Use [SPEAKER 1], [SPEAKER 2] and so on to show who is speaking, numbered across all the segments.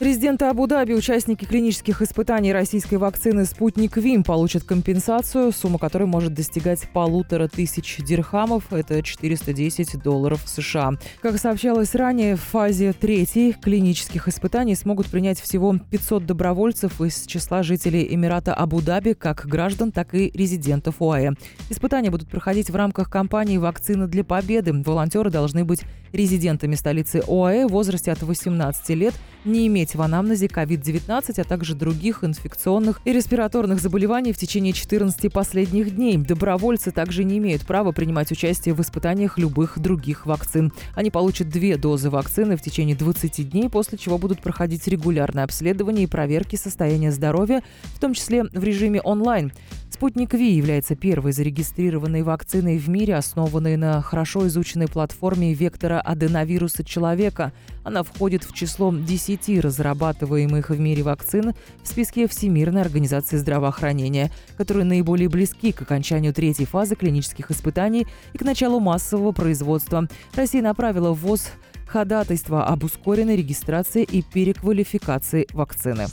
[SPEAKER 1] Резиденты Абу-Даби, участники клинических испытаний российской вакцины «Спутник ВИМ» получат компенсацию, сумма которой может достигать полутора тысяч дирхамов, это 410 долларов США. Как сообщалось ранее, в фазе третьей клинических испытаний смогут принять всего 500 добровольцев из числа жителей Эмирата Абу-Даби, как граждан, так и резидентов ОАЭ. Испытания будут проходить в рамках кампании «Вакцина для победы». Волонтеры должны быть резидентами столицы ОАЭ в возрасте от 18 лет, не иметь в анамнезе COVID-19, а также других инфекционных и респираторных заболеваний в течение 14 последних дней. Добровольцы также не имеют права принимать участие в испытаниях любых других вакцин. Они получат две дозы вакцины в течение 20 дней, после чего будут проходить регулярное обследование и проверки состояния здоровья, в том числе в режиме онлайн. Спутник Ви является первой зарегистрированной вакциной в мире, основанной на хорошо изученной платформе вектора аденовируса человека. Она входит в число 10 разрабатываемых в мире вакцин в списке Всемирной организации здравоохранения, которые наиболее близки к окончанию третьей фазы клинических испытаний и к началу массового производства. Россия направила в ВОЗ ходатайство об ускоренной регистрации и переквалификации вакцины.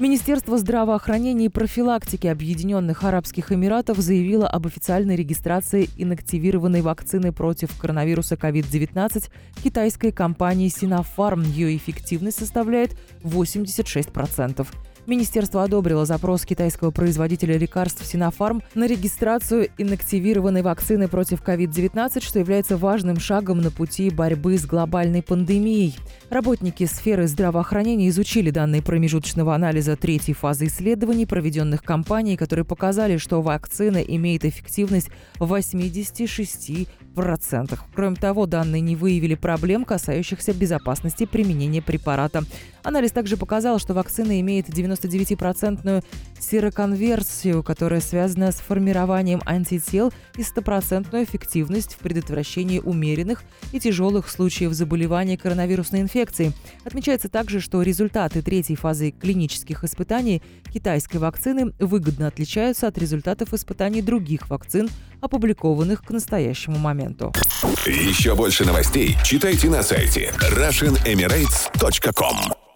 [SPEAKER 1] Министерство здравоохранения и профилактики Объединенных Арабских Эмиратов заявило об официальной регистрации инактивированной вакцины против коронавируса COVID-19 китайской компании Sinopharm. Ее эффективность составляет 86%. Министерство одобрило запрос китайского производителя лекарств Sinopharm на регистрацию инактивированной вакцины против COVID-19, что является важным шагом на пути борьбы с глобальной пандемией. Работники сферы здравоохранения изучили данные промежуточного анализа третьей фазы исследований, проведенных компанией, которые показали, что вакцина имеет эффективность 86 процентах. Кроме того, данные не выявили проблем, касающихся безопасности применения препарата. Анализ также показал, что вакцина имеет 99-процентную сероконверсию, которая связана с формированием антител и стопроцентную эффективность в предотвращении умеренных и тяжелых случаев заболевания коронавирусной инфекцией. Отмечается также, что результаты третьей фазы клинических испытаний китайской вакцины выгодно отличаются от результатов испытаний других вакцин, опубликованных к настоящему моменту.
[SPEAKER 2] Еще больше новостей читайте на сайте RussianEmirates.com